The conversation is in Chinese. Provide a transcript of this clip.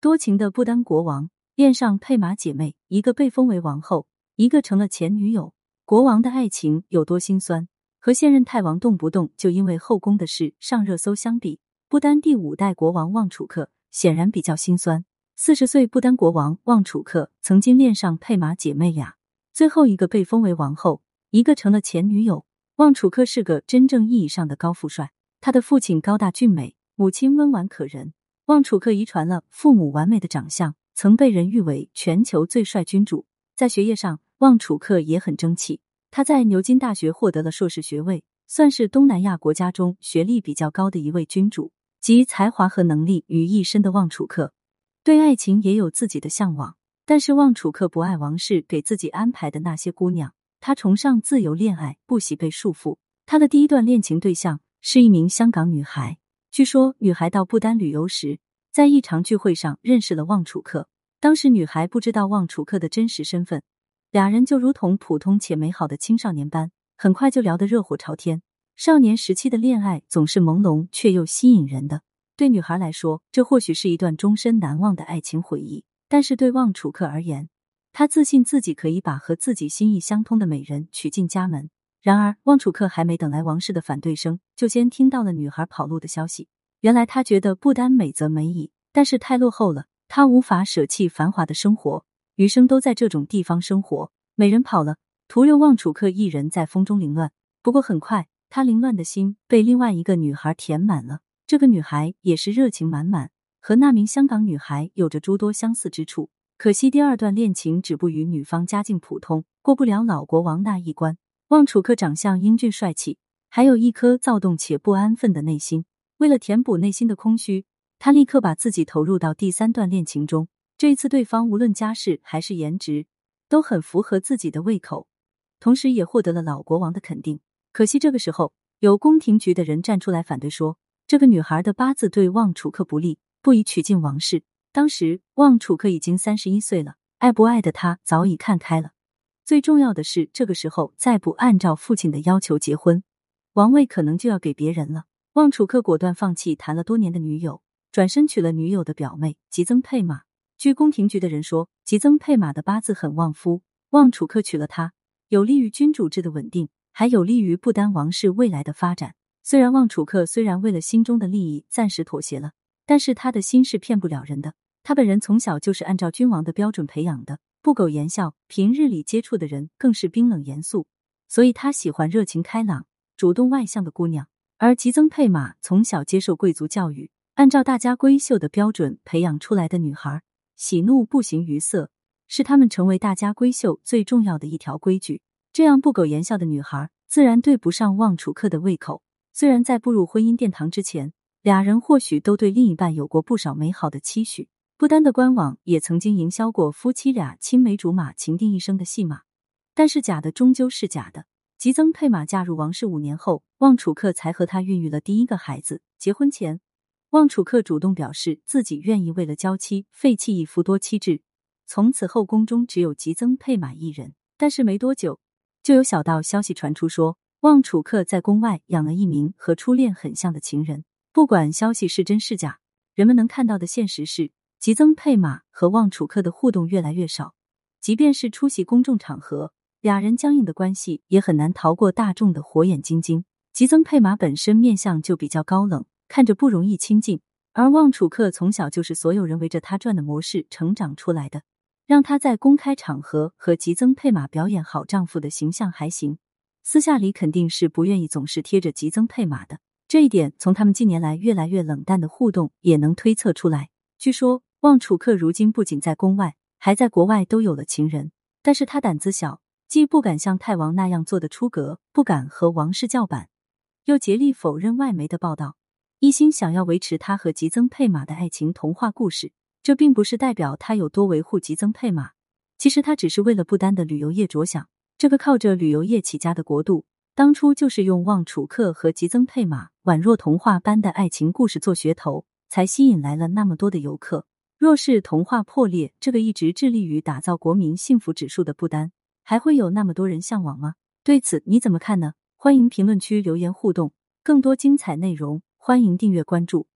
多情的不丹国王恋上佩玛姐妹，一个被封为王后，一个成了前女友。国王的爱情有多心酸？和现任太王动不动就因为后宫的事上热搜相比，不丹第五代国王旺楚克显然比较心酸。四十岁不丹国王旺楚克曾经恋上佩玛姐妹俩，最后一个被封为王后，一个成了前女友。旺楚克是个真正意义上的高富帅，他的父亲高大俊美，母亲温婉可人。旺楚克遗传了父母完美的长相，曾被人誉为全球最帅君主。在学业上，旺楚克也很争气。他在牛津大学获得了硕士学位，算是东南亚国家中学历比较高的一位君主。集才华和能力于一身的旺楚克，对爱情也有自己的向往。但是旺楚克不爱王室给自己安排的那些姑娘，他崇尚自由恋爱，不喜被束缚。他的第一段恋情对象是一名香港女孩。据说，女孩到不丹旅游时，在一场聚会上认识了旺楚克。当时，女孩不知道旺楚克的真实身份，俩人就如同普通且美好的青少年般，很快就聊得热火朝天。少年时期的恋爱总是朦胧却又吸引人的，对女孩来说，这或许是一段终身难忘的爱情回忆。但是对旺楚克而言，他自信自己可以把和自己心意相通的美人娶进家门。然而，旺楚克还没等来王室的反对声，就先听到了女孩跑路的消息。原来他觉得不丹美则美矣，但是太落后了，他无法舍弃繁华的生活，余生都在这种地方生活。美人跑了，徒留旺楚克一人在风中凌乱。不过很快，他凌乱的心被另外一个女孩填满了。这个女孩也是热情满满，和那名香港女孩有着诸多相似之处。可惜第二段恋情止步于女方家境普通，过不了老国王那一关。旺楚克长相英俊帅气，还有一颗躁动且不安分的内心。为了填补内心的空虚，他立刻把自己投入到第三段恋情中。这一次，对方无论家世还是颜值都很符合自己的胃口，同时也获得了老国王的肯定。可惜这个时候，有宫廷局的人站出来反对，说这个女孩的八字对旺楚克不利，不宜娶进王室。当时旺楚克已经三十一岁了，爱不爱的他早已看开了。最重要的是，这个时候再不按照父亲的要求结婚，王位可能就要给别人了。旺楚克果断放弃谈了多年的女友，转身娶了女友的表妹吉增佩玛。据宫廷局的人说，吉增佩玛的八字很旺夫，旺楚克娶了她，有利于君主制的稳定，还有利于不丹王室未来的发展。虽然旺楚克虽然为了心中的利益暂时妥协了，但是他的心是骗不了人的。他本人从小就是按照君王的标准培养的。不苟言笑，平日里接触的人更是冰冷严肃，所以他喜欢热情开朗、主动外向的姑娘。而吉增佩玛从小接受贵族教育，按照大家闺秀的标准培养出来的女孩，喜怒不形于色，是他们成为大家闺秀最重要的一条规矩。这样不苟言笑的女孩，自然对不上旺楚克的胃口。虽然在步入婚姻殿堂之前，俩人或许都对另一半有过不少美好的期许。不丹的官网也曾经营销过夫妻俩青梅竹马、情定一生的戏码，但是假的终究是假的。吉增佩玛嫁入王室五年后，旺楚克才和她孕育了第一个孩子。结婚前，旺楚克主动表示自己愿意为了娇妻废弃一夫多妻制，从此后宫中只有吉增佩玛一人。但是没多久，就有小道消息传出说，旺楚克在宫外养了一名和初恋很像的情人。不管消息是真是假，人们能看到的现实是。吉增佩玛和旺楚克的互动越来越少，即便是出席公众场合，俩人僵硬的关系也很难逃过大众的火眼金睛。吉增佩玛本身面相就比较高冷，看着不容易亲近，而旺楚克从小就是所有人围着他转的模式成长出来的，让他在公开场合和吉增佩玛表演好丈夫的形象还行，私下里肯定是不愿意总是贴着吉增佩玛的。这一点从他们近年来越来越冷淡的互动也能推测出来。据说。旺楚克如今不仅在宫外，还在国外都有了情人。但是他胆子小，既不敢像太王那样做的出格，不敢和王室叫板，又竭力否认外媒的报道，一心想要维持他和吉增佩玛的爱情童话故事。这并不是代表他有多维护吉增佩玛，其实他只是为了不丹的旅游业着想。这个靠着旅游业起家的国度，当初就是用旺楚克和吉增佩玛宛若童话般的爱情故事做噱头，才吸引来了那么多的游客。若是童话破裂，这个一直致力于打造国民幸福指数的不丹，还会有那么多人向往吗？对此你怎么看呢？欢迎评论区留言互动，更多精彩内容，欢迎订阅关注。